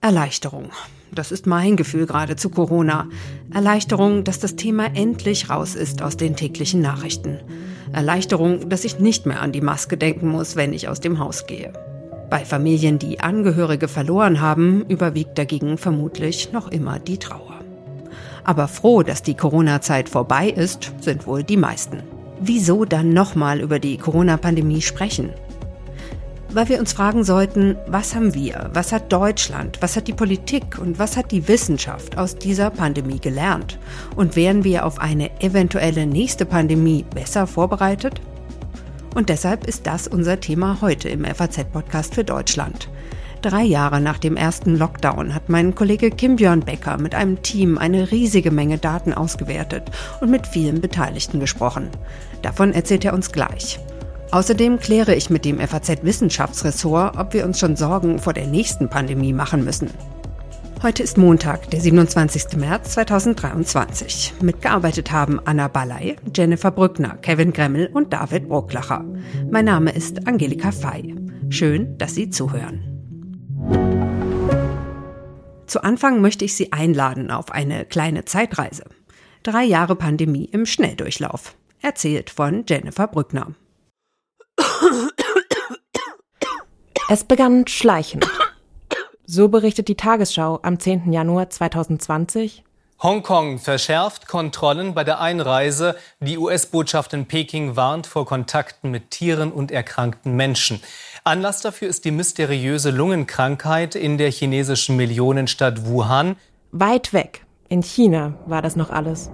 Erleichterung. Das ist mein Gefühl gerade zu Corona. Erleichterung, dass das Thema endlich raus ist aus den täglichen Nachrichten. Erleichterung, dass ich nicht mehr an die Maske denken muss, wenn ich aus dem Haus gehe. Bei Familien, die Angehörige verloren haben, überwiegt dagegen vermutlich noch immer die Trauer. Aber froh, dass die Corona-Zeit vorbei ist, sind wohl die meisten. Wieso dann nochmal über die Corona-Pandemie sprechen? Weil wir uns fragen sollten, was haben wir, was hat Deutschland, was hat die Politik und was hat die Wissenschaft aus dieser Pandemie gelernt? Und wären wir auf eine eventuelle nächste Pandemie besser vorbereitet? Und deshalb ist das unser Thema heute im FAZ-Podcast für Deutschland. Drei Jahre nach dem ersten Lockdown hat mein Kollege Kim Björn Becker mit einem Team eine riesige Menge Daten ausgewertet und mit vielen Beteiligten gesprochen. Davon erzählt er uns gleich. Außerdem kläre ich mit dem FAZ-Wissenschaftsressort, ob wir uns schon Sorgen vor der nächsten Pandemie machen müssen. Heute ist Montag, der 27. März 2023. Mitgearbeitet haben Anna Balley, Jennifer Brückner, Kevin Gremmel und David Brucklacher. Mein Name ist Angelika Fey. Schön, dass Sie zuhören. Zu Anfang möchte ich Sie einladen auf eine kleine Zeitreise. Drei Jahre Pandemie im Schnelldurchlauf. Erzählt von Jennifer Brückner. Es begann schleichend. So berichtet die Tagesschau am 10. Januar 2020. Hongkong verschärft Kontrollen bei der Einreise. Die US-Botschaft in Peking warnt vor Kontakten mit Tieren und erkrankten Menschen. Anlass dafür ist die mysteriöse Lungenkrankheit in der chinesischen Millionenstadt Wuhan. Weit weg, in China, war das noch alles.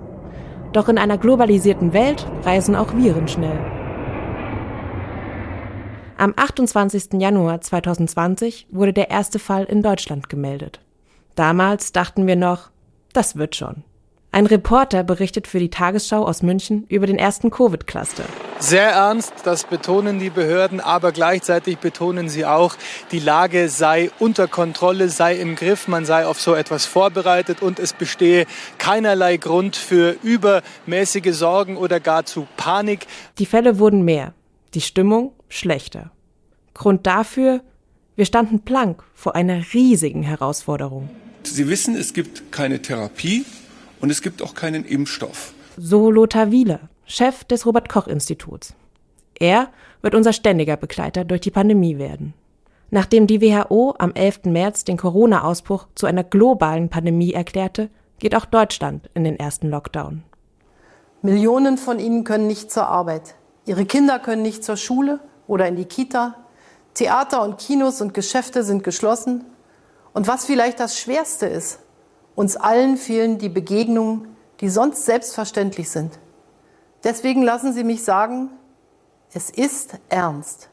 Doch in einer globalisierten Welt reisen auch Viren schnell. Am 28. Januar 2020 wurde der erste Fall in Deutschland gemeldet. Damals dachten wir noch, das wird schon. Ein Reporter berichtet für die Tagesschau aus München über den ersten Covid-Cluster. Sehr ernst, das betonen die Behörden, aber gleichzeitig betonen sie auch, die Lage sei unter Kontrolle, sei im Griff, man sei auf so etwas vorbereitet und es bestehe keinerlei Grund für übermäßige Sorgen oder gar zu Panik. Die Fälle wurden mehr, die Stimmung schlechter. Grund dafür, wir standen blank vor einer riesigen Herausforderung. Sie wissen, es gibt keine Therapie und es gibt auch keinen Impfstoff. So Lothar Wieler, Chef des Robert Koch Instituts. Er wird unser ständiger Begleiter durch die Pandemie werden. Nachdem die WHO am 11. März den Corona-Ausbruch zu einer globalen Pandemie erklärte, geht auch Deutschland in den ersten Lockdown. Millionen von ihnen können nicht zur Arbeit. Ihre Kinder können nicht zur Schule oder in die Kita. Theater und Kinos und Geschäfte sind geschlossen. Und was vielleicht das Schwerste ist, uns allen fehlen die Begegnungen, die sonst selbstverständlich sind. Deswegen lassen Sie mich sagen, es ist ernst.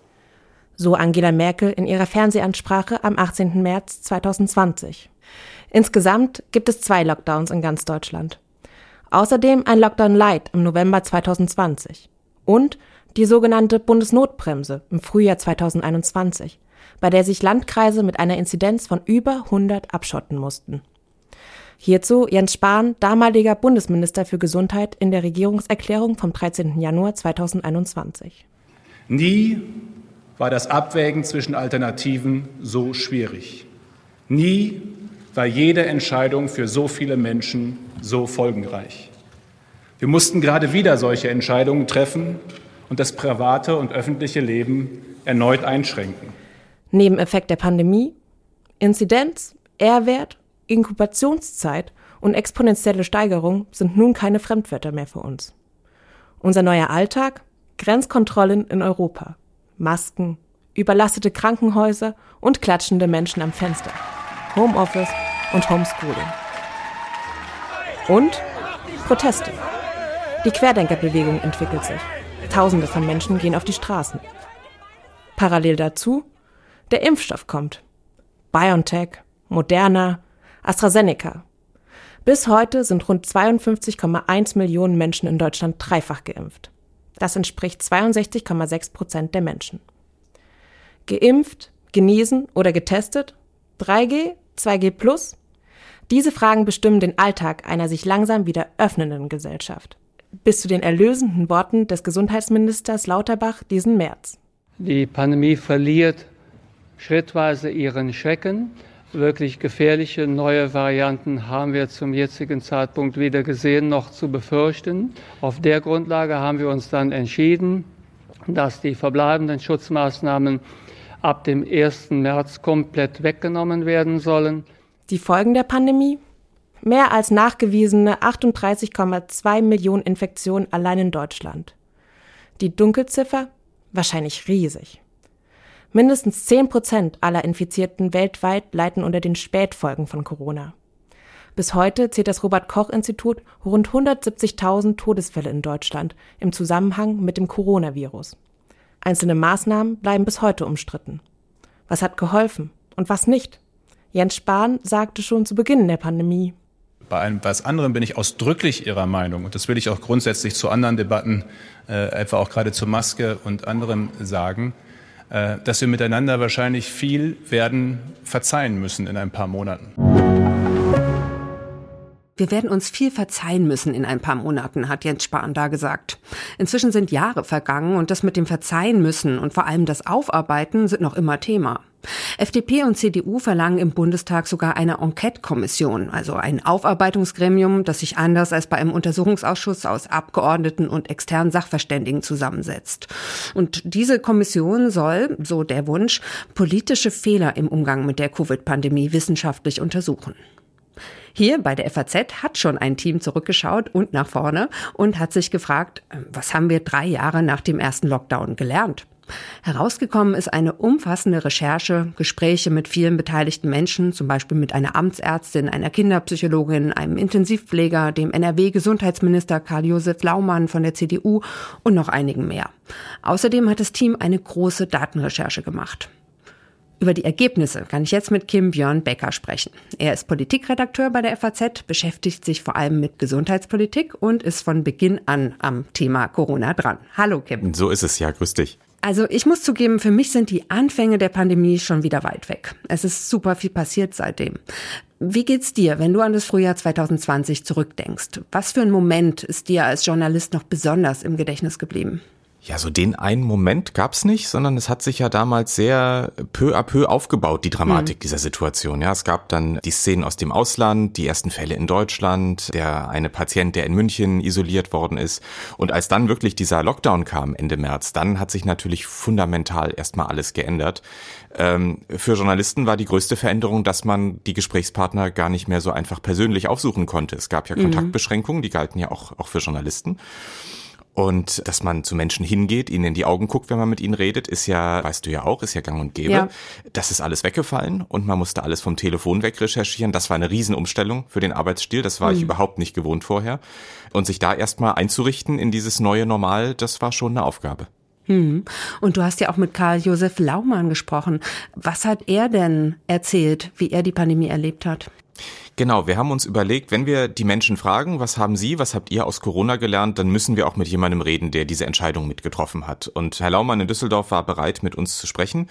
So Angela Merkel in ihrer Fernsehansprache am 18. März 2020. Insgesamt gibt es zwei Lockdowns in ganz Deutschland. Außerdem ein Lockdown Light im November 2020 und die sogenannte Bundesnotbremse im Frühjahr 2021, bei der sich Landkreise mit einer Inzidenz von über 100 abschotten mussten. Hierzu Jens Spahn, damaliger Bundesminister für Gesundheit in der Regierungserklärung vom 13. Januar 2021. Nie war das Abwägen zwischen Alternativen so schwierig. Nie war jede Entscheidung für so viele Menschen so folgenreich. Wir mussten gerade wieder solche Entscheidungen treffen und das private und öffentliche Leben erneut einschränken. Nebeneffekt der Pandemie? Inzidenz, R-Wert, Inkubationszeit und exponentielle Steigerung sind nun keine Fremdwörter mehr für uns. Unser neuer Alltag? Grenzkontrollen in Europa, Masken, überlastete Krankenhäuser und klatschende Menschen am Fenster, Homeoffice und Homeschooling. Und Proteste. Die Querdenkerbewegung entwickelt sich. Tausende von Menschen gehen auf die Straßen. Parallel dazu, der Impfstoff kommt. BioNTech, Moderna, AstraZeneca. Bis heute sind rund 52,1 Millionen Menschen in Deutschland dreifach geimpft. Das entspricht 62,6 Prozent der Menschen. Geimpft, genesen oder getestet? 3G, 2G plus? Diese Fragen bestimmen den Alltag einer sich langsam wieder öffnenden Gesellschaft bis zu den erlösenden Worten des Gesundheitsministers Lauterbach diesen März. Die Pandemie verliert schrittweise ihren Schrecken. Wirklich gefährliche neue Varianten haben wir zum jetzigen Zeitpunkt weder gesehen noch zu befürchten. Auf der Grundlage haben wir uns dann entschieden, dass die verbleibenden Schutzmaßnahmen ab dem 1. März komplett weggenommen werden sollen. Die Folgen der Pandemie? Mehr als nachgewiesene 38,2 Millionen Infektionen allein in Deutschland. Die Dunkelziffer? Wahrscheinlich riesig. Mindestens 10 Prozent aller Infizierten weltweit leiden unter den Spätfolgen von Corona. Bis heute zählt das Robert Koch Institut rund 170.000 Todesfälle in Deutschland im Zusammenhang mit dem Coronavirus. Einzelne Maßnahmen bleiben bis heute umstritten. Was hat geholfen und was nicht? Jens Spahn sagte schon zu Beginn der Pandemie. Bei einem was anderem bin ich ausdrücklich Ihrer Meinung und das will ich auch grundsätzlich zu anderen Debatten, äh, etwa auch gerade zur Maske und anderem sagen. Äh, dass wir miteinander wahrscheinlich viel werden verzeihen müssen in ein paar Monaten. Wir werden uns viel verzeihen müssen in ein paar Monaten, hat Jens Spahn da gesagt. Inzwischen sind Jahre vergangen und das mit dem Verzeihen müssen und vor allem das Aufarbeiten sind noch immer Thema. FDP und CDU verlangen im Bundestag sogar eine Enquete-Kommission, also ein Aufarbeitungsgremium, das sich anders als bei einem Untersuchungsausschuss aus Abgeordneten und externen Sachverständigen zusammensetzt. Und diese Kommission soll, so der Wunsch, politische Fehler im Umgang mit der Covid-Pandemie wissenschaftlich untersuchen. Hier bei der FAZ hat schon ein Team zurückgeschaut und nach vorne und hat sich gefragt, was haben wir drei Jahre nach dem ersten Lockdown gelernt? Herausgekommen ist eine umfassende Recherche, Gespräche mit vielen beteiligten Menschen, zum Beispiel mit einer Amtsärztin, einer Kinderpsychologin, einem Intensivpfleger, dem NRW-Gesundheitsminister Karl-Josef Laumann von der CDU und noch einigen mehr. Außerdem hat das Team eine große Datenrecherche gemacht. Über die Ergebnisse kann ich jetzt mit Kim Björn Becker sprechen. Er ist Politikredakteur bei der FAZ, beschäftigt sich vor allem mit Gesundheitspolitik und ist von Beginn an am Thema Corona dran. Hallo Kim. So ist es ja, grüß dich. Also ich muss zugeben, für mich sind die Anfänge der Pandemie schon wieder weit weg. Es ist super viel passiert seitdem. Wie geht's dir, wenn du an das Frühjahr 2020 zurückdenkst? Was für ein Moment ist dir als Journalist noch besonders im Gedächtnis geblieben? Ja, so den einen Moment gab's nicht, sondern es hat sich ja damals sehr peu à peu aufgebaut, die Dramatik mhm. dieser Situation. Ja, es gab dann die Szenen aus dem Ausland, die ersten Fälle in Deutschland, der eine Patient, der in München isoliert worden ist. Und als dann wirklich dieser Lockdown kam Ende März, dann hat sich natürlich fundamental erstmal alles geändert. Ähm, für Journalisten war die größte Veränderung, dass man die Gesprächspartner gar nicht mehr so einfach persönlich aufsuchen konnte. Es gab ja mhm. Kontaktbeschränkungen, die galten ja auch, auch für Journalisten. Und dass man zu Menschen hingeht, ihnen in die Augen guckt, wenn man mit ihnen redet, ist ja, weißt du ja auch, ist ja gang und gäbe. Ja. Das ist alles weggefallen und man musste alles vom Telefon wegrecherchieren. Das war eine Riesenumstellung für den Arbeitsstil. Das war mhm. ich überhaupt nicht gewohnt vorher. Und sich da erstmal einzurichten in dieses neue Normal, das war schon eine Aufgabe. Hm. Und du hast ja auch mit Karl Josef Laumann gesprochen. Was hat er denn erzählt, wie er die Pandemie erlebt hat? Genau, wir haben uns überlegt, wenn wir die Menschen fragen, was haben Sie, was habt ihr aus Corona gelernt, dann müssen wir auch mit jemandem reden, der diese Entscheidung mitgetroffen hat. Und Herr Laumann in Düsseldorf war bereit, mit uns zu sprechen.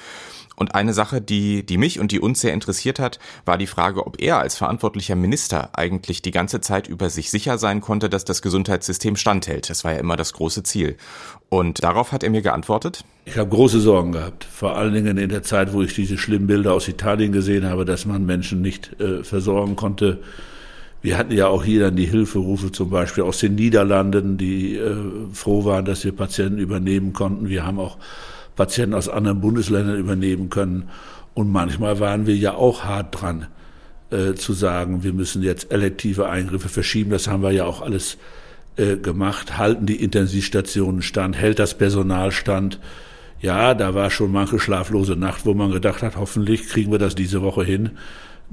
Und eine Sache, die, die mich und die uns sehr interessiert hat, war die Frage, ob er als verantwortlicher Minister eigentlich die ganze Zeit über sich sicher sein konnte, dass das Gesundheitssystem standhält. Das war ja immer das große Ziel. Und darauf hat er mir geantwortet. Ich habe große Sorgen gehabt, vor allen Dingen in der Zeit, wo ich diese schlimmen Bilder aus Italien gesehen habe, dass man Menschen nicht äh, versorgen konnte. Wir hatten ja auch hier dann die Hilferufe zum Beispiel aus den Niederlanden, die äh, froh waren, dass wir Patienten übernehmen konnten. Wir haben auch Patienten aus anderen Bundesländern übernehmen können. Und manchmal waren wir ja auch hart dran, äh, zu sagen, wir müssen jetzt elektive Eingriffe verschieben. Das haben wir ja auch alles äh, gemacht. Halten die Intensivstationen stand, hält das Personal stand. Ja, da war schon manche schlaflose Nacht, wo man gedacht hat, hoffentlich kriegen wir das diese Woche hin,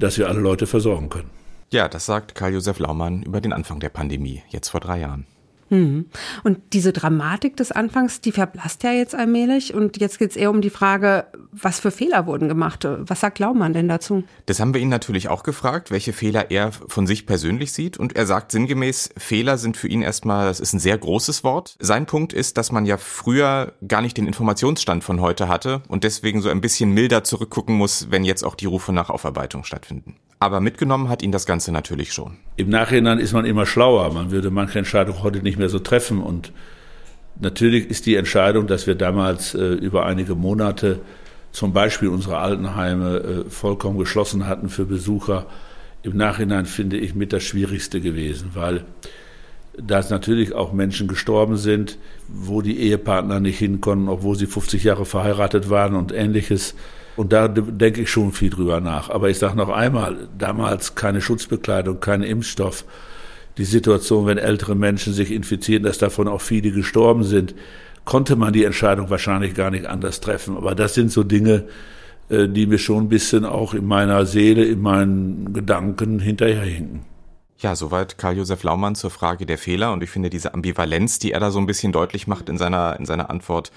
dass wir alle Leute versorgen können. Ja, das sagt Karl-Josef Laumann über den Anfang der Pandemie, jetzt vor drei Jahren. Mhm. Und diese Dramatik des Anfangs, die verblasst ja jetzt allmählich. Und jetzt geht es eher um die Frage, was für Fehler wurden gemacht. Was sagt Laumann denn dazu? Das haben wir ihn natürlich auch gefragt, welche Fehler er von sich persönlich sieht. Und er sagt sinngemäß, Fehler sind für ihn erstmal, das ist ein sehr großes Wort. Sein Punkt ist, dass man ja früher gar nicht den Informationsstand von heute hatte und deswegen so ein bisschen milder zurückgucken muss, wenn jetzt auch die Rufe nach Aufarbeitung stattfinden. Aber mitgenommen hat ihn das Ganze natürlich schon. Im Nachhinein ist man immer schlauer. Man würde manche Entscheidungen heute nicht mehr so treffen und Natürlich ist die Entscheidung, dass wir damals äh, über einige Monate zum Beispiel unsere Altenheime äh, vollkommen geschlossen hatten für Besucher, im Nachhinein finde ich mit das Schwierigste gewesen, weil da natürlich auch Menschen gestorben sind, wo die Ehepartner nicht hinkommen, obwohl sie 50 Jahre verheiratet waren und ähnliches. Und da denke ich schon viel drüber nach. Aber ich sage noch einmal, damals keine Schutzbekleidung, kein Impfstoff. Die Situation, wenn ältere Menschen sich infizieren, dass davon auch viele gestorben sind, konnte man die Entscheidung wahrscheinlich gar nicht anders treffen. Aber das sind so Dinge, äh, die mir schon ein bisschen auch in meiner Seele, in meinen Gedanken hinterherhinken. Ja, soweit Karl-Josef Laumann zur Frage der Fehler. Und ich finde, diese Ambivalenz, die er da so ein bisschen deutlich macht in seiner, in seiner Antwort,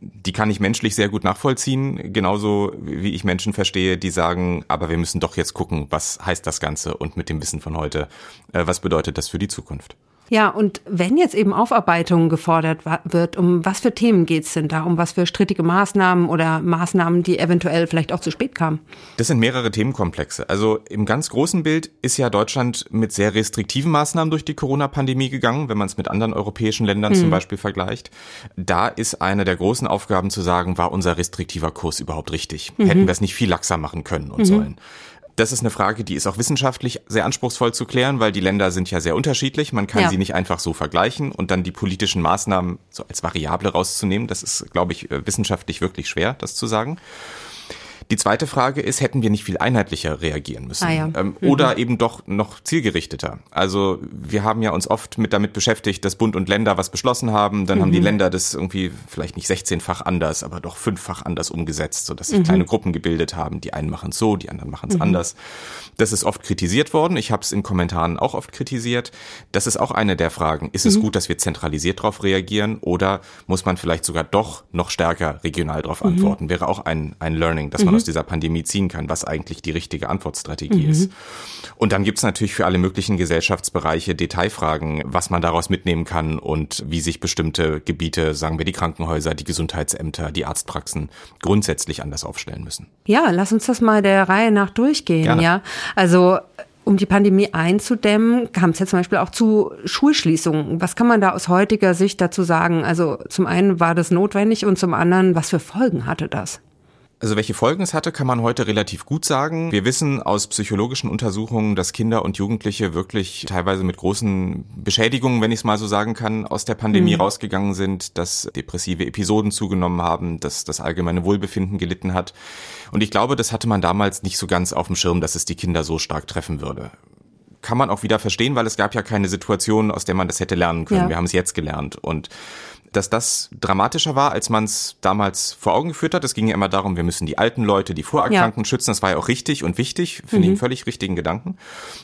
die kann ich menschlich sehr gut nachvollziehen. Genauso wie ich Menschen verstehe, die sagen, aber wir müssen doch jetzt gucken, was heißt das Ganze und mit dem Wissen von heute, äh, was bedeutet das für die Zukunft? Ja, und wenn jetzt eben Aufarbeitung gefordert wird, um was für Themen geht's denn da? Um was für strittige Maßnahmen oder Maßnahmen, die eventuell vielleicht auch zu spät kamen? Das sind mehrere Themenkomplexe. Also im ganz großen Bild ist ja Deutschland mit sehr restriktiven Maßnahmen durch die Corona-Pandemie gegangen, wenn man es mit anderen europäischen Ländern mhm. zum Beispiel vergleicht. Da ist eine der großen Aufgaben zu sagen, war unser restriktiver Kurs überhaupt richtig? Mhm. Hätten wir es nicht viel laxer machen können und mhm. sollen? Das ist eine Frage, die ist auch wissenschaftlich sehr anspruchsvoll zu klären, weil die Länder sind ja sehr unterschiedlich. Man kann ja. sie nicht einfach so vergleichen und dann die politischen Maßnahmen so als Variable rauszunehmen. Das ist, glaube ich, äh, wissenschaftlich wirklich schwer, das zu sagen. Die zweite Frage ist, hätten wir nicht viel einheitlicher reagieren müssen? Ah ja. ähm, mhm. Oder eben doch noch zielgerichteter? Also wir haben ja uns oft mit damit beschäftigt, dass Bund und Länder was beschlossen haben. Dann mhm. haben die mhm. Länder das irgendwie vielleicht nicht 16-fach anders, aber doch fünffach anders umgesetzt, sodass sich mhm. kleine Gruppen gebildet haben. Die einen machen es so, die anderen machen es mhm. anders. Das ist oft kritisiert worden. Ich habe es in Kommentaren auch oft kritisiert. Das ist auch eine der Fragen. Ist es mhm. gut, dass wir zentralisiert darauf reagieren oder muss man vielleicht sogar doch noch stärker regional darauf antworten? Wäre auch ein, ein Learning, dass man aus dieser Pandemie ziehen kann, was eigentlich die richtige Antwortstrategie mhm. ist. Und dann gibt's natürlich für alle möglichen Gesellschaftsbereiche Detailfragen, was man daraus mitnehmen kann und wie sich bestimmte Gebiete, sagen wir die Krankenhäuser, die Gesundheitsämter, die Arztpraxen grundsätzlich anders aufstellen müssen. Ja, lass uns das mal der Reihe nach durchgehen, Gerne. ja. Also um die Pandemie einzudämmen, kam es ja zum Beispiel auch zu Schulschließungen. Was kann man da aus heutiger Sicht dazu sagen? Also zum einen war das notwendig und zum anderen, was für Folgen hatte das? Also welche Folgen es hatte, kann man heute relativ gut sagen. Wir wissen aus psychologischen Untersuchungen, dass Kinder und Jugendliche wirklich teilweise mit großen Beschädigungen, wenn ich es mal so sagen kann, aus der Pandemie mhm. rausgegangen sind, dass depressive Episoden zugenommen haben, dass das allgemeine Wohlbefinden gelitten hat. Und ich glaube, das hatte man damals nicht so ganz auf dem Schirm, dass es die Kinder so stark treffen würde kann man auch wieder verstehen, weil es gab ja keine Situation, aus der man das hätte lernen können. Ja. Wir haben es jetzt gelernt. Und dass das dramatischer war, als man es damals vor Augen geführt hat. Es ging ja immer darum, wir müssen die alten Leute, die Vorerkrankten ja. schützen. Das war ja auch richtig und wichtig, finde mhm. ich einen völlig richtigen Gedanken.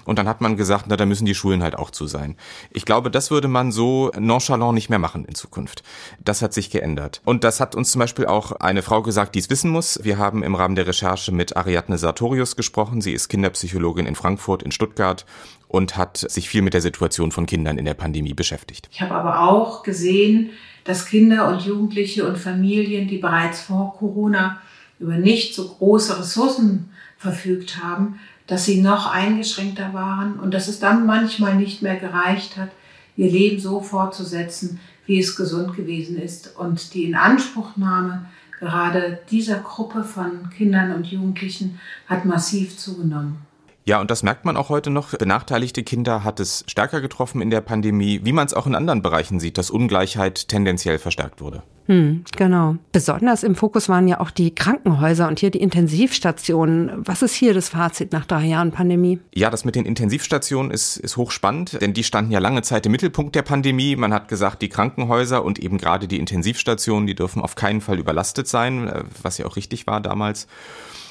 Und dann hat man gesagt, na, da müssen die Schulen halt auch zu sein. Ich glaube, das würde man so nonchalant nicht mehr machen in Zukunft. Das hat sich geändert. Und das hat uns zum Beispiel auch eine Frau gesagt, die es wissen muss. Wir haben im Rahmen der Recherche mit Ariadne Sartorius gesprochen. Sie ist Kinderpsychologin in Frankfurt, in Stuttgart und hat sich viel mit der Situation von Kindern in der Pandemie beschäftigt. Ich habe aber auch gesehen, dass Kinder und Jugendliche und Familien, die bereits vor Corona über nicht so große Ressourcen verfügt haben, dass sie noch eingeschränkter waren und dass es dann manchmal nicht mehr gereicht hat, ihr Leben so fortzusetzen, wie es gesund gewesen ist. Und die Inanspruchnahme gerade dieser Gruppe von Kindern und Jugendlichen hat massiv zugenommen. Ja, und das merkt man auch heute noch. Benachteiligte Kinder hat es stärker getroffen in der Pandemie, wie man es auch in anderen Bereichen sieht, dass Ungleichheit tendenziell verstärkt wurde. Hm, genau. Besonders im Fokus waren ja auch die Krankenhäuser und hier die Intensivstationen. Was ist hier das Fazit nach drei Jahren Pandemie? Ja, das mit den Intensivstationen ist, ist hochspannend, denn die standen ja lange Zeit im Mittelpunkt der Pandemie. Man hat gesagt, die Krankenhäuser und eben gerade die Intensivstationen, die dürfen auf keinen Fall überlastet sein, äh, was ja auch richtig war damals.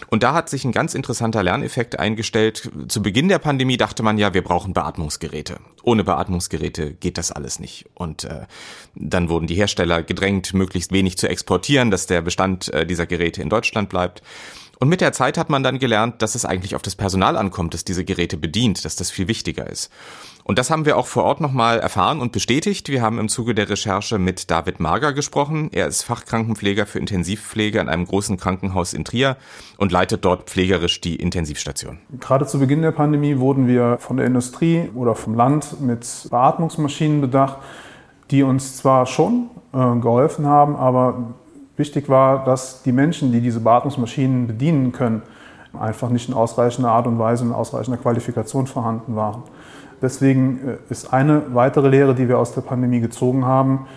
Und da hat sich ein ganz interessanter Lerneffekt eingestellt. Zu Beginn der Pandemie dachte man ja, wir brauchen Beatmungsgeräte. Ohne Beatmungsgeräte geht das alles nicht. Und äh, dann wurden die Hersteller gedrängt, möglichst wenig zu exportieren, dass der Bestand äh, dieser Geräte in Deutschland bleibt. Und mit der Zeit hat man dann gelernt, dass es eigentlich auf das Personal ankommt, das diese Geräte bedient, dass das viel wichtiger ist. Und das haben wir auch vor Ort nochmal erfahren und bestätigt. Wir haben im Zuge der Recherche mit David Mager gesprochen. Er ist Fachkrankenpfleger für Intensivpflege an einem großen Krankenhaus in Trier und leitet dort pflegerisch die Intensivstation. Gerade zu Beginn der Pandemie wurden wir von der Industrie oder vom Land mit Beatmungsmaschinen bedacht die uns zwar schon äh, geholfen haben, aber wichtig war, dass die Menschen, die diese Beatmungsmaschinen bedienen können, einfach nicht in ausreichender Art und Weise und ausreichender Qualifikation vorhanden waren. Deswegen äh, ist eine weitere Lehre, die wir aus der Pandemie gezogen haben,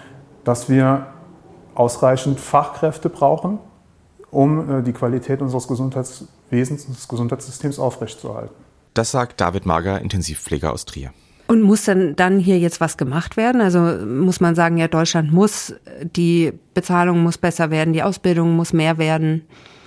dass wir ausreichend Fachkräfte brauchen, um äh, die Qualität unseres Gesundheitswesens, unseres Gesundheitssystems aufrechtzuerhalten. Das sagt David Mager, Intensivpfleger aus Trier. Und muss denn dann hier jetzt was gemacht werden? Also muss man sagen, ja, Deutschland muss, die Bezahlung muss besser werden, die Ausbildung muss mehr werden?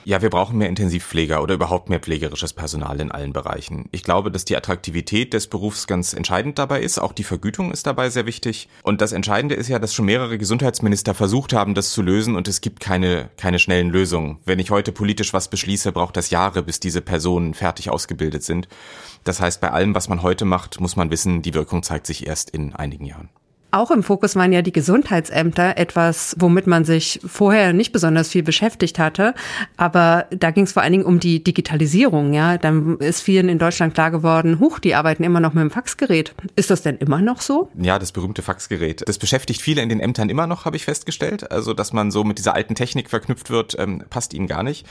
Ja, wir brauchen mehr Intensivpfleger oder überhaupt mehr pflegerisches Personal in allen Bereichen. Ich glaube, dass die Attraktivität des Berufs ganz entscheidend dabei ist. Auch die Vergütung ist dabei sehr wichtig. Und das Entscheidende ist ja, dass schon mehrere Gesundheitsminister versucht haben, das zu lösen und es gibt keine, keine schnellen Lösungen. Wenn ich heute politisch was beschließe, braucht das Jahre, bis diese Personen fertig ausgebildet sind. Das heißt, bei allem, was man heute macht, muss man wissen, die Wirkung zeigt sich erst in einigen Jahren. Auch im Fokus waren ja die Gesundheitsämter, etwas, womit man sich vorher nicht besonders viel beschäftigt hatte. Aber da ging es vor allen Dingen um die Digitalisierung. Ja, dann ist vielen in Deutschland klar geworden, huch, die arbeiten immer noch mit dem Faxgerät. Ist das denn immer noch so? Ja, das berühmte Faxgerät. Das beschäftigt viele in den Ämtern immer noch, habe ich festgestellt. Also, dass man so mit dieser alten Technik verknüpft wird, ähm, passt ihnen gar nicht.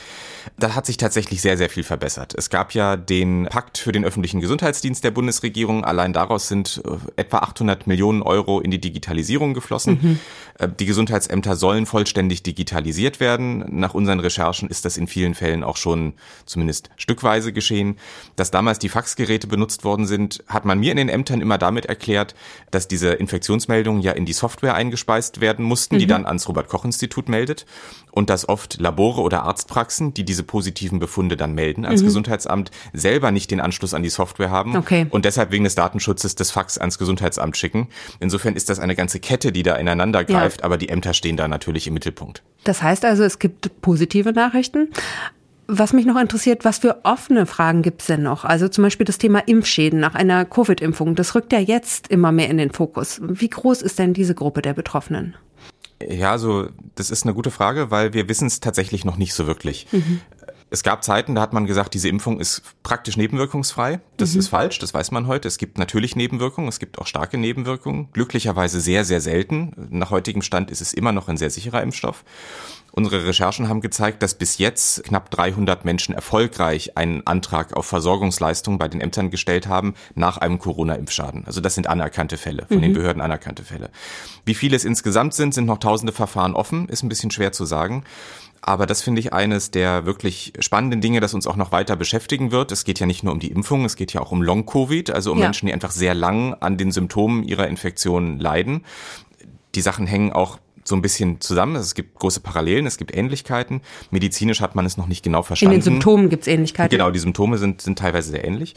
Da hat sich tatsächlich sehr, sehr viel verbessert. Es gab ja den Pakt für den öffentlichen Gesundheitsdienst der Bundesregierung. Allein daraus sind äh, etwa 800 Millionen Euro in die Digitalisierung geflossen. Mhm. Äh, die Gesundheitsämter sollen vollständig digitalisiert werden. Nach unseren Recherchen ist das in vielen Fällen auch schon zumindest stückweise geschehen. Dass damals die Faxgeräte benutzt worden sind, hat man mir in den Ämtern immer damit erklärt, dass diese Infektionsmeldungen ja in die Software eingespeist werden mussten, mhm. die dann ans Robert-Koch-Institut meldet und dass oft Labore oder Arztpraxen, die diese positiven Befunde dann melden ans mhm. Gesundheitsamt, selber nicht den Anschluss an die Software haben okay. und deshalb wegen des Datenschutzes des Fax ans Gesundheitsamt schicken. Insofern ist das eine ganze Kette, die da ineinander greift, ja. aber die Ämter stehen da natürlich im Mittelpunkt. Das heißt also, es gibt positive Nachrichten. Was mich noch interessiert, was für offene Fragen gibt es denn noch? Also zum Beispiel das Thema Impfschäden nach einer Covid-Impfung. Das rückt ja jetzt immer mehr in den Fokus. Wie groß ist denn diese Gruppe der Betroffenen? Ja, also das ist eine gute Frage, weil wir wissen es tatsächlich noch nicht so wirklich. Mhm. Es gab Zeiten, da hat man gesagt, diese Impfung ist praktisch nebenwirkungsfrei. Das mhm. ist falsch, das weiß man heute. Es gibt natürlich Nebenwirkungen, es gibt auch starke Nebenwirkungen. Glücklicherweise sehr, sehr selten. Nach heutigem Stand ist es immer noch ein sehr sicherer Impfstoff. Unsere Recherchen haben gezeigt, dass bis jetzt knapp 300 Menschen erfolgreich einen Antrag auf Versorgungsleistung bei den Ämtern gestellt haben nach einem Corona-Impfschaden. Also das sind anerkannte Fälle, von mhm. den Behörden anerkannte Fälle. Wie viele es insgesamt sind, sind noch tausende Verfahren offen, ist ein bisschen schwer zu sagen. Aber das finde ich eines der wirklich spannenden Dinge, das uns auch noch weiter beschäftigen wird. Es geht ja nicht nur um die Impfung, es geht ja auch um Long-Covid, also um ja. Menschen, die einfach sehr lang an den Symptomen ihrer Infektion leiden. Die Sachen hängen auch so ein bisschen zusammen. Es gibt große Parallelen, es gibt Ähnlichkeiten. Medizinisch hat man es noch nicht genau verstanden. In den Symptomen gibt es Ähnlichkeiten. Genau, die Symptome sind, sind teilweise sehr ähnlich.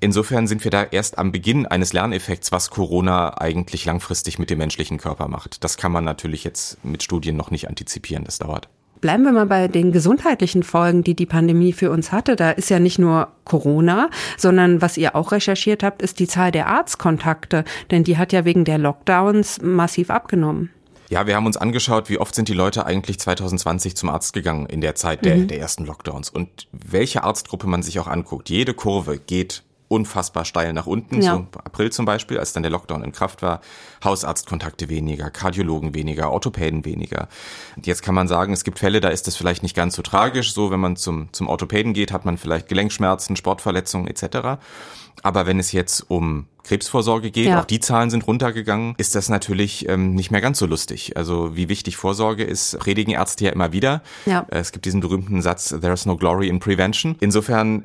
Insofern sind wir da erst am Beginn eines Lerneffekts, was Corona eigentlich langfristig mit dem menschlichen Körper macht. Das kann man natürlich jetzt mit Studien noch nicht antizipieren, das dauert. Bleiben wir mal bei den gesundheitlichen Folgen, die die Pandemie für uns hatte. Da ist ja nicht nur Corona, sondern was ihr auch recherchiert habt, ist die Zahl der Arztkontakte, denn die hat ja wegen der Lockdowns massiv abgenommen. Ja, wir haben uns angeschaut, wie oft sind die Leute eigentlich 2020 zum Arzt gegangen in der Zeit der, mhm. der ersten Lockdowns und welche Arztgruppe man sich auch anguckt. Jede Kurve geht unfassbar steil nach unten, ja. so April zum Beispiel, als dann der Lockdown in Kraft war, Hausarztkontakte weniger, Kardiologen weniger, Orthopäden weniger. Und jetzt kann man sagen, es gibt Fälle, da ist das vielleicht nicht ganz so tragisch, so wenn man zum, zum Orthopäden geht, hat man vielleicht Gelenkschmerzen, Sportverletzungen etc. Aber wenn es jetzt um Krebsvorsorge geht, ja. auch die Zahlen sind runtergegangen, ist das natürlich ähm, nicht mehr ganz so lustig. Also wie wichtig Vorsorge ist, predigen Ärzte ja immer wieder. Ja. Es gibt diesen berühmten Satz, there's no glory in prevention. Insofern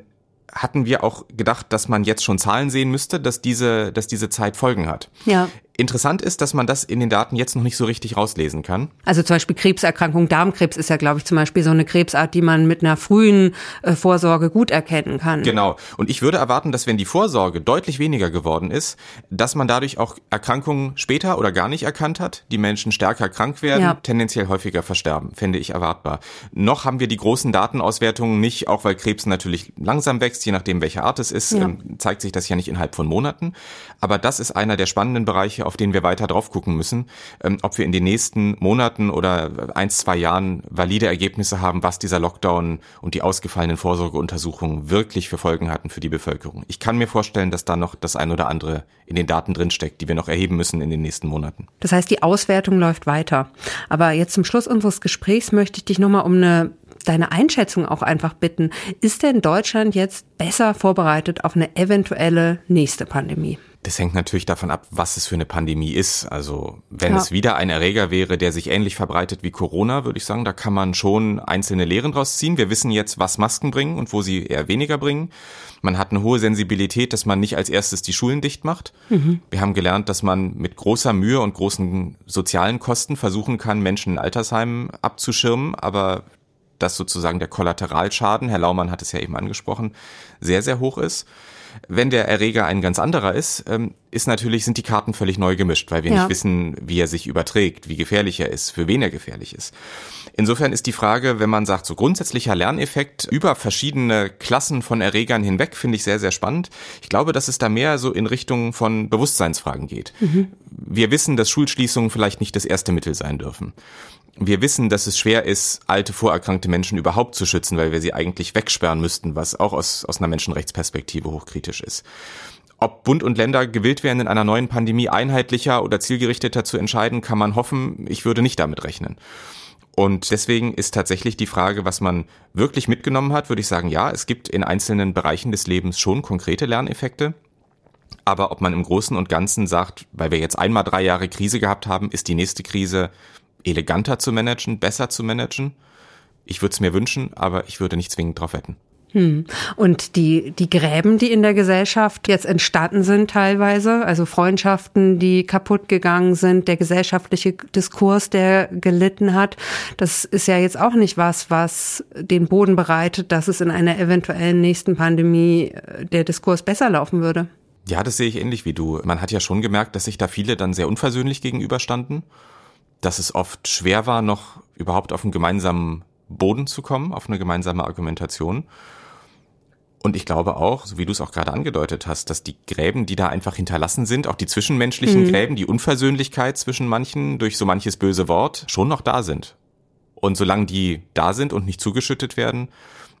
hatten wir auch gedacht, dass man jetzt schon Zahlen sehen müsste, dass diese, dass diese Zeit Folgen hat. Ja. Interessant ist, dass man das in den Daten jetzt noch nicht so richtig rauslesen kann. Also zum Beispiel Krebserkrankung, Darmkrebs ist ja, glaube ich, zum Beispiel so eine Krebsart, die man mit einer frühen äh, Vorsorge gut erkennen kann. Genau. Und ich würde erwarten, dass wenn die Vorsorge deutlich weniger geworden ist, dass man dadurch auch Erkrankungen später oder gar nicht erkannt hat, die Menschen stärker krank werden, ja. tendenziell häufiger versterben, fände ich erwartbar. Noch haben wir die großen Datenauswertungen nicht, auch weil Krebs natürlich langsam wächst, je nachdem welche Art es ist, ja. ähm, zeigt sich das ja nicht innerhalb von Monaten. Aber das ist einer der spannenden Bereiche, auf den wir weiter drauf gucken müssen, ähm, ob wir in den nächsten Monaten oder ein, zwei Jahren valide Ergebnisse haben, was dieser Lockdown und die ausgefallenen Vorsorgeuntersuchungen wirklich für Folgen hatten für die Bevölkerung. Ich kann mir vorstellen, dass da noch das ein oder andere in den Daten drinsteckt, die wir noch erheben müssen in den nächsten Monaten. Das heißt, die Auswertung läuft weiter. Aber jetzt zum Schluss unseres Gesprächs möchte ich dich nochmal um eine deine Einschätzung auch einfach bitten. Ist denn Deutschland jetzt besser vorbereitet auf eine eventuelle nächste Pandemie? Das hängt natürlich davon ab, was es für eine Pandemie ist. Also wenn ja. es wieder ein Erreger wäre, der sich ähnlich verbreitet wie Corona, würde ich sagen, da kann man schon einzelne Lehren draus ziehen. Wir wissen jetzt, was Masken bringen und wo sie eher weniger bringen. Man hat eine hohe Sensibilität, dass man nicht als erstes die Schulen dicht macht. Mhm. Wir haben gelernt, dass man mit großer Mühe und großen sozialen Kosten versuchen kann, Menschen in Altersheimen abzuschirmen, aber dass sozusagen der Kollateralschaden, Herr Laumann hat es ja eben angesprochen, sehr, sehr hoch ist. Wenn der Erreger ein ganz anderer ist, ähm, ist natürlich, sind die Karten völlig neu gemischt, weil wir ja. nicht wissen, wie er sich überträgt, wie gefährlich er ist, für wen er gefährlich ist. Insofern ist die Frage, wenn man sagt, so grundsätzlicher Lerneffekt über verschiedene Klassen von Erregern hinweg, finde ich sehr, sehr spannend. Ich glaube, dass es da mehr so in Richtung von Bewusstseinsfragen geht. Mhm. Wir wissen, dass Schulschließungen vielleicht nicht das erste Mittel sein dürfen. Wir wissen, dass es schwer ist, alte, vorerkrankte Menschen überhaupt zu schützen, weil wir sie eigentlich wegsperren müssten, was auch aus, aus einer Menschenrechtsperspektive hochkritisch ist. Ob Bund und Länder gewillt wären, in einer neuen Pandemie einheitlicher oder zielgerichteter zu entscheiden, kann man hoffen. Ich würde nicht damit rechnen. Und deswegen ist tatsächlich die Frage, was man wirklich mitgenommen hat, würde ich sagen, ja, es gibt in einzelnen Bereichen des Lebens schon konkrete Lerneffekte. Aber ob man im Großen und Ganzen sagt, weil wir jetzt einmal drei Jahre Krise gehabt haben, ist die nächste Krise eleganter zu managen, besser zu managen. Ich würde es mir wünschen, aber ich würde nicht zwingend drauf wetten. Hm. Und die, die Gräben, die in der Gesellschaft jetzt entstanden sind teilweise, also Freundschaften, die kaputt gegangen sind, der gesellschaftliche Diskurs, der gelitten hat, das ist ja jetzt auch nicht was, was den Boden bereitet, dass es in einer eventuellen nächsten Pandemie äh, der Diskurs besser laufen würde. Ja, das sehe ich ähnlich wie du. Man hat ja schon gemerkt, dass sich da viele dann sehr unversöhnlich gegenüberstanden dass es oft schwer war, noch überhaupt auf einen gemeinsamen Boden zu kommen, auf eine gemeinsame Argumentation. Und ich glaube auch, so wie du es auch gerade angedeutet hast, dass die Gräben, die da einfach hinterlassen sind, auch die zwischenmenschlichen mhm. Gräben, die Unversöhnlichkeit zwischen manchen durch so manches böse Wort schon noch da sind. Und solange die da sind und nicht zugeschüttet werden,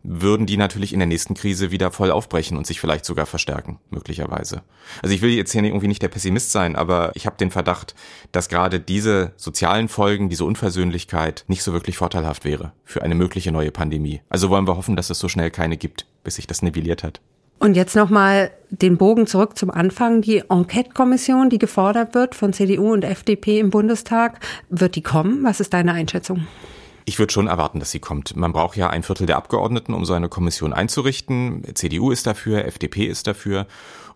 würden die natürlich in der nächsten Krise wieder voll aufbrechen und sich vielleicht sogar verstärken, möglicherweise. Also ich will jetzt hier irgendwie nicht der Pessimist sein, aber ich habe den Verdacht, dass gerade diese sozialen Folgen, diese Unversöhnlichkeit nicht so wirklich vorteilhaft wäre für eine mögliche neue Pandemie. Also wollen wir hoffen, dass es so schnell keine gibt, bis sich das nivelliert hat. Und jetzt nochmal den Bogen zurück zum Anfang. Die Enquete-Kommission, die gefordert wird von CDU und FDP im Bundestag, wird die kommen? Was ist deine Einschätzung? Ich würde schon erwarten, dass sie kommt. Man braucht ja ein Viertel der Abgeordneten, um so eine Kommission einzurichten. CDU ist dafür, FDP ist dafür.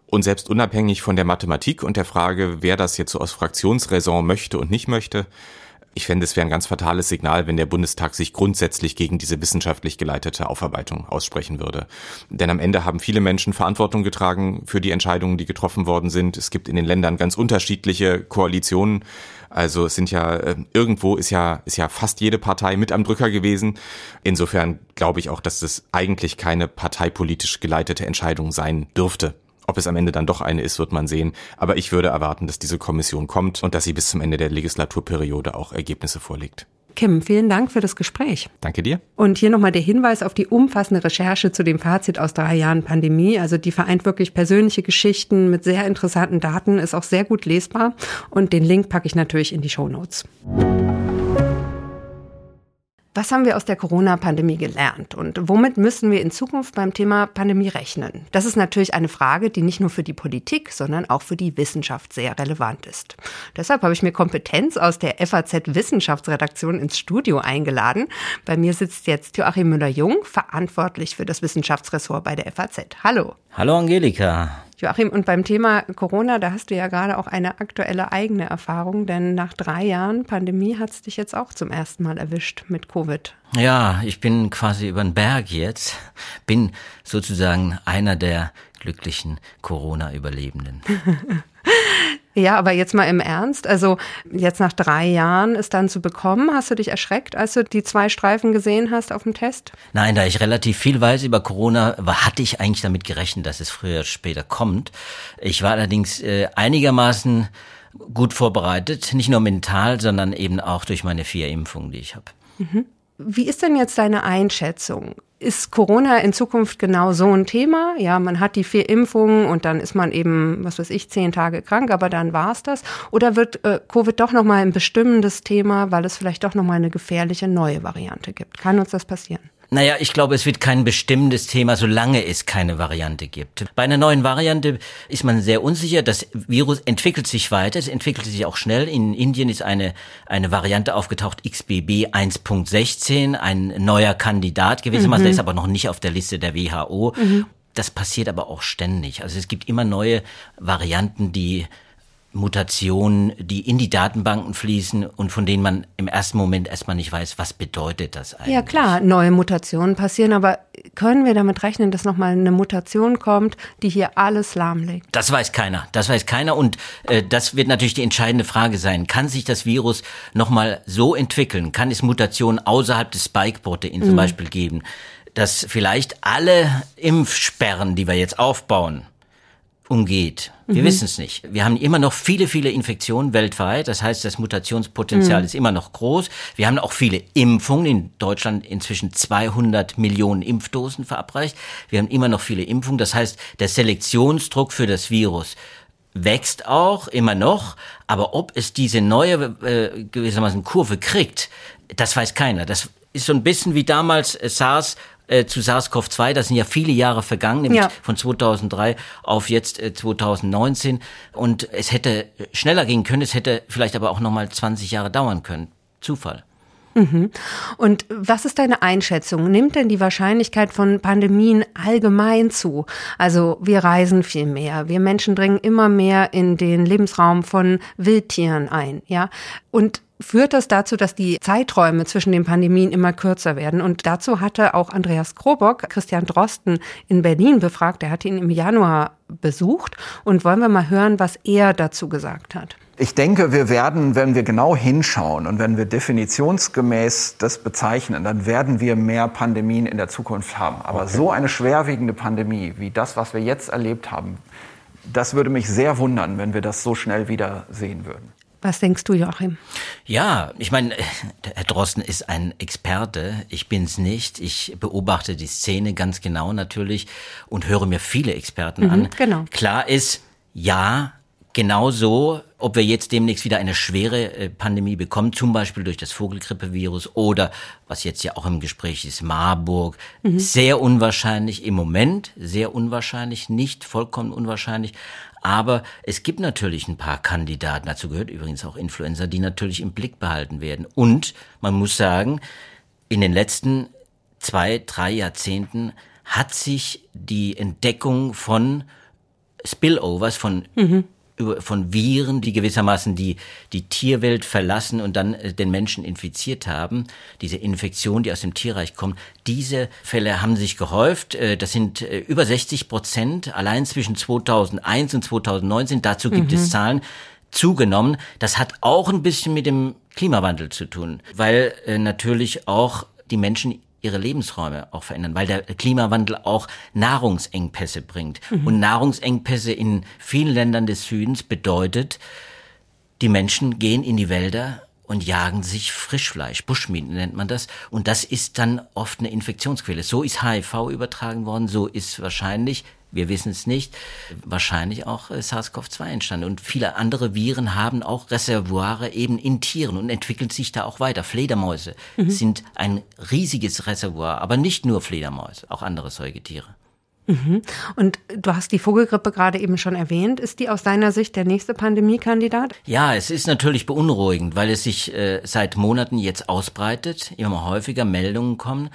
Und selbst unabhängig von der Mathematik und der Frage, wer das jetzt so aus Fraktionsräson möchte und nicht möchte, ich fände, es wäre ein ganz fatales Signal, wenn der Bundestag sich grundsätzlich gegen diese wissenschaftlich geleitete Aufarbeitung aussprechen würde. Denn am Ende haben viele Menschen Verantwortung getragen für die Entscheidungen, die getroffen worden sind. Es gibt in den Ländern ganz unterschiedliche Koalitionen. Also es sind ja äh, irgendwo ist ja ist ja fast jede Partei mit am Drücker gewesen. Insofern glaube ich auch, dass das eigentlich keine parteipolitisch geleitete Entscheidung sein dürfte. Ob es am Ende dann doch eine ist, wird man sehen. Aber ich würde erwarten, dass diese Kommission kommt und dass sie bis zum Ende der Legislaturperiode auch Ergebnisse vorlegt. Kim, vielen Dank für das Gespräch. Danke dir. Und hier nochmal der Hinweis auf die umfassende Recherche zu dem Fazit aus drei Jahren Pandemie. Also die vereint wirklich persönliche Geschichten mit sehr interessanten Daten, ist auch sehr gut lesbar. Und den Link packe ich natürlich in die Show Notes. Was haben wir aus der Corona-Pandemie gelernt und womit müssen wir in Zukunft beim Thema Pandemie rechnen? Das ist natürlich eine Frage, die nicht nur für die Politik, sondern auch für die Wissenschaft sehr relevant ist. Deshalb habe ich mir Kompetenz aus der FAZ Wissenschaftsredaktion ins Studio eingeladen. Bei mir sitzt jetzt Joachim Müller-Jung, verantwortlich für das Wissenschaftsressort bei der FAZ. Hallo. Hallo Angelika. Joachim, und beim Thema Corona, da hast du ja gerade auch eine aktuelle eigene Erfahrung, denn nach drei Jahren Pandemie hat es dich jetzt auch zum ersten Mal erwischt mit Covid. Ja, ich bin quasi über den Berg jetzt, bin sozusagen einer der glücklichen Corona-Überlebenden. Ja, aber jetzt mal im Ernst. Also jetzt nach drei Jahren ist dann zu bekommen. Hast du dich erschreckt, als du die zwei Streifen gesehen hast auf dem Test? Nein, da ich relativ viel weiß über Corona, hatte ich eigentlich damit gerechnet, dass es früher oder später kommt. Ich war allerdings äh, einigermaßen gut vorbereitet, nicht nur mental, sondern eben auch durch meine vier Impfungen, die ich habe. Mhm. Wie ist denn jetzt deine Einschätzung? Ist Corona in Zukunft genau so ein Thema? Ja, man hat die vier Impfungen und dann ist man eben, was weiß ich, zehn Tage krank, aber dann war's das. Oder wird äh, Covid doch nochmal ein bestimmendes Thema, weil es vielleicht doch nochmal eine gefährliche neue Variante gibt? Kann uns das passieren? Naja, ich glaube, es wird kein bestimmtes Thema, solange es keine Variante gibt. Bei einer neuen Variante ist man sehr unsicher. Das Virus entwickelt sich weiter, es entwickelt sich auch schnell. In Indien ist eine, eine Variante aufgetaucht, XBB 1.16, ein neuer Kandidat gewissermaßen, mhm. der ist aber noch nicht auf der Liste der WHO. Mhm. Das passiert aber auch ständig. Also es gibt immer neue Varianten, die Mutationen, die in die Datenbanken fließen und von denen man im ersten Moment erstmal nicht weiß, was bedeutet das eigentlich. Ja klar, neue Mutationen passieren, aber können wir damit rechnen, dass nochmal eine Mutation kommt, die hier alles lahmlegt? Das weiß keiner, das weiß keiner und äh, das wird natürlich die entscheidende Frage sein. Kann sich das Virus nochmal so entwickeln? Kann es Mutationen außerhalb des Spike-Proteins mhm. zum Beispiel geben? Dass vielleicht alle Impfsperren, die wir jetzt aufbauen, umgeht. Wir mhm. wissen es nicht. Wir haben immer noch viele, viele Infektionen weltweit. Das heißt, das Mutationspotenzial mhm. ist immer noch groß. Wir haben auch viele Impfungen. In Deutschland inzwischen 200 Millionen Impfdosen verabreicht. Wir haben immer noch viele Impfungen. Das heißt, der Selektionsdruck für das Virus wächst auch immer noch. Aber ob es diese neue äh, gewissermaßen Kurve kriegt, das weiß keiner. Das ist so ein bisschen wie damals äh, SARS äh, zu SARS-CoV-2, das sind ja viele Jahre vergangen, nämlich ja. von 2003 auf jetzt äh, 2019. Und es hätte schneller gehen können, es hätte vielleicht aber auch nochmal 20 Jahre dauern können. Zufall. Mhm. Und was ist deine Einschätzung? Nimmt denn die Wahrscheinlichkeit von Pandemien allgemein zu? Also wir reisen viel mehr, wir Menschen dringen immer mehr in den Lebensraum von Wildtieren ein, ja? Und führt das dazu, dass die Zeiträume zwischen den Pandemien immer kürzer werden. Und dazu hatte auch Andreas Krobock Christian Drosten in Berlin befragt. Er hat ihn im Januar besucht. Und wollen wir mal hören, was er dazu gesagt hat. Ich denke, wir werden, wenn wir genau hinschauen und wenn wir definitionsgemäß das bezeichnen, dann werden wir mehr Pandemien in der Zukunft haben. Aber okay. so eine schwerwiegende Pandemie wie das, was wir jetzt erlebt haben, das würde mich sehr wundern, wenn wir das so schnell wieder sehen würden. Was denkst du, Joachim? Ja, ich meine, Herr Drosten ist ein Experte. Ich bin's nicht. Ich beobachte die Szene ganz genau natürlich und höre mir viele Experten mhm, an. Genau. Klar ist, ja, genauso, ob wir jetzt demnächst wieder eine schwere äh, Pandemie bekommen, zum Beispiel durch das Vogelgrippevirus oder was jetzt ja auch im Gespräch ist, Marburg, mhm. sehr unwahrscheinlich im Moment, sehr unwahrscheinlich, nicht vollkommen unwahrscheinlich, aber es gibt natürlich ein paar Kandidaten, dazu gehört übrigens auch Influencer, die natürlich im Blick behalten werden. Und man muss sagen, in den letzten zwei, drei Jahrzehnten hat sich die Entdeckung von Spillovers, von mhm von Viren, die gewissermaßen die, die Tierwelt verlassen und dann äh, den Menschen infiziert haben, diese Infektion, die aus dem Tierreich kommt, diese Fälle haben sich gehäuft. Äh, das sind äh, über 60 Prozent allein zwischen 2001 und 2019. Dazu gibt mhm. es Zahlen zugenommen. Das hat auch ein bisschen mit dem Klimawandel zu tun, weil natürlich auch die Menschen ihre Lebensräume auch verändern, weil der Klimawandel auch Nahrungsengpässe bringt. Mhm. Und Nahrungsengpässe in vielen Ländern des Südens bedeutet, die Menschen gehen in die Wälder und jagen sich Frischfleisch, Bushmeat nennt man das. Und das ist dann oft eine Infektionsquelle. So ist HIV übertragen worden, so ist wahrscheinlich wir wissen es nicht, wahrscheinlich auch äh, SARS-CoV-2 entstanden. Und viele andere Viren haben auch Reservoire eben in Tieren und entwickeln sich da auch weiter. Fledermäuse mhm. sind ein riesiges Reservoir, aber nicht nur Fledermäuse, auch andere Säugetiere. Mhm. Und du hast die Vogelgrippe gerade eben schon erwähnt. Ist die aus deiner Sicht der nächste Pandemiekandidat? Ja, es ist natürlich beunruhigend, weil es sich äh, seit Monaten jetzt ausbreitet, immer häufiger Meldungen kommen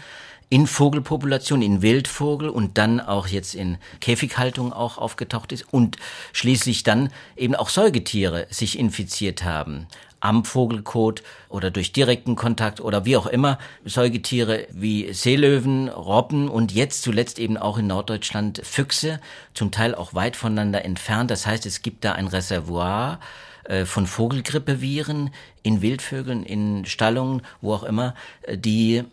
in Vogelpopulation, in Wildvogel und dann auch jetzt in Käfighaltung auch aufgetaucht ist und schließlich dann eben auch Säugetiere sich infiziert haben am Vogelkot oder durch direkten Kontakt oder wie auch immer Säugetiere wie Seelöwen, Robben und jetzt zuletzt eben auch in Norddeutschland Füchse, zum Teil auch weit voneinander entfernt. Das heißt, es gibt da ein Reservoir äh, von Vogelgrippeviren in Wildvögeln, in Stallungen, wo auch immer, äh, die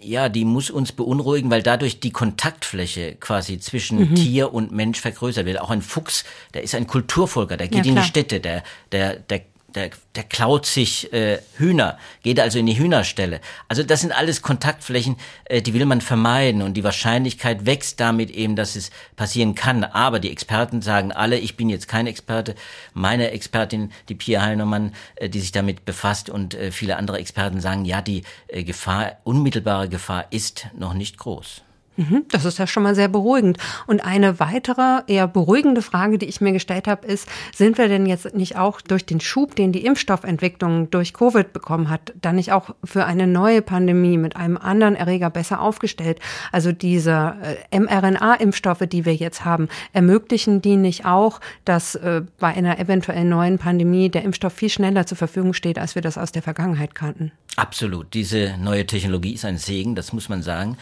ja, die muss uns beunruhigen, weil dadurch die Kontaktfläche quasi zwischen mhm. Tier und Mensch vergrößert wird. Auch ein Fuchs, der ist ein Kulturfolger, der geht ja, in die Städte, der, der, der der, der klaut sich äh, Hühner, geht also in die Hühnerstelle. Also das sind alles Kontaktflächen, äh, die will man vermeiden und die Wahrscheinlichkeit wächst damit eben, dass es passieren kann. Aber die Experten sagen alle, ich bin jetzt kein Experte, meine Expertin, die Pia Heinemann, äh, die sich damit befasst und äh, viele andere Experten sagen, ja, die äh, Gefahr, unmittelbare Gefahr ist noch nicht groß. Mhm, das ist ja schon mal sehr beruhigend. Und eine weitere, eher beruhigende Frage, die ich mir gestellt habe, ist, sind wir denn jetzt nicht auch durch den Schub, den die Impfstoffentwicklung durch Covid bekommen hat, dann nicht auch für eine neue Pandemie mit einem anderen Erreger besser aufgestellt? Also diese äh, mRNA-Impfstoffe, die wir jetzt haben, ermöglichen die nicht auch, dass äh, bei einer eventuell neuen Pandemie der Impfstoff viel schneller zur Verfügung steht, als wir das aus der Vergangenheit kannten? Absolut. Diese neue Technologie ist ein Segen, das muss man sagen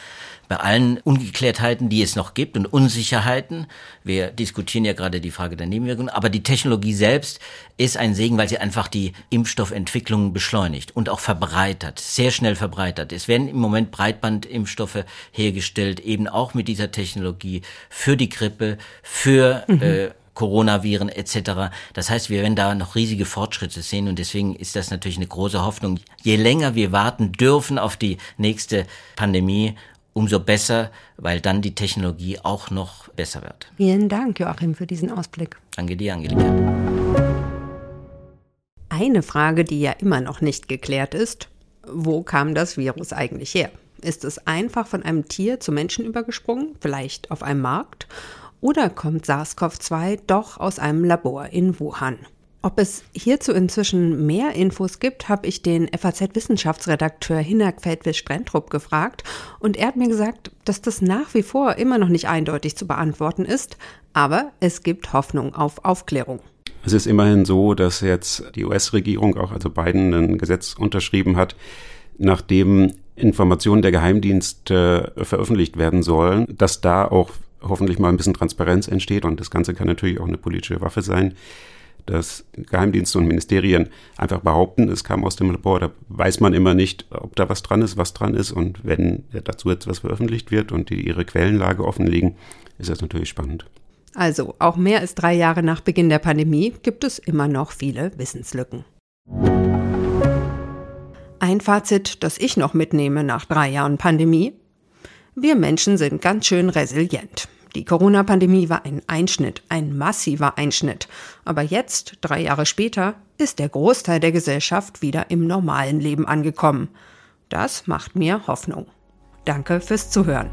bei allen Ungeklärtheiten, die es noch gibt und Unsicherheiten. Wir diskutieren ja gerade die Frage der Nebenwirkungen, aber die Technologie selbst ist ein Segen, weil sie einfach die Impfstoffentwicklung beschleunigt und auch verbreitert, sehr schnell verbreitert. Es werden im Moment Breitbandimpfstoffe hergestellt, eben auch mit dieser Technologie für die Grippe, für mhm. äh, Coronaviren etc. Das heißt, wir werden da noch riesige Fortschritte sehen und deswegen ist das natürlich eine große Hoffnung. Je länger wir warten dürfen auf die nächste Pandemie, umso besser, weil dann die Technologie auch noch besser wird. Vielen Dank, Joachim, für diesen Ausblick. Danke dir, Angelika. Eine Frage, die ja immer noch nicht geklärt ist, wo kam das Virus eigentlich her? Ist es einfach von einem Tier zu Menschen übergesprungen, vielleicht auf einem Markt? Oder kommt SARS-CoV-2 doch aus einem Labor in Wuhan? Ob es hierzu inzwischen mehr Infos gibt, habe ich den FAZ-Wissenschaftsredakteur Hinak Feldwisch-Brentrup gefragt. Und er hat mir gesagt, dass das nach wie vor immer noch nicht eindeutig zu beantworten ist, aber es gibt Hoffnung auf Aufklärung. Es ist immerhin so, dass jetzt die US-Regierung, auch also Biden, ein Gesetz unterschrieben hat, nachdem Informationen der Geheimdienste veröffentlicht werden sollen, dass da auch hoffentlich mal ein bisschen Transparenz entsteht. Und das Ganze kann natürlich auch eine politische Waffe sein dass Geheimdienste und Ministerien einfach behaupten, es kam aus dem Labor, da weiß man immer nicht, ob da was dran ist, was dran ist. Und wenn dazu jetzt was veröffentlicht wird und die ihre Quellenlage offenlegen, ist das natürlich spannend. Also, auch mehr als drei Jahre nach Beginn der Pandemie gibt es immer noch viele Wissenslücken. Ein Fazit, das ich noch mitnehme nach drei Jahren Pandemie. Wir Menschen sind ganz schön resilient. Die Corona-Pandemie war ein Einschnitt, ein massiver Einschnitt. Aber jetzt, drei Jahre später, ist der Großteil der Gesellschaft wieder im normalen Leben angekommen. Das macht mir Hoffnung. Danke fürs Zuhören.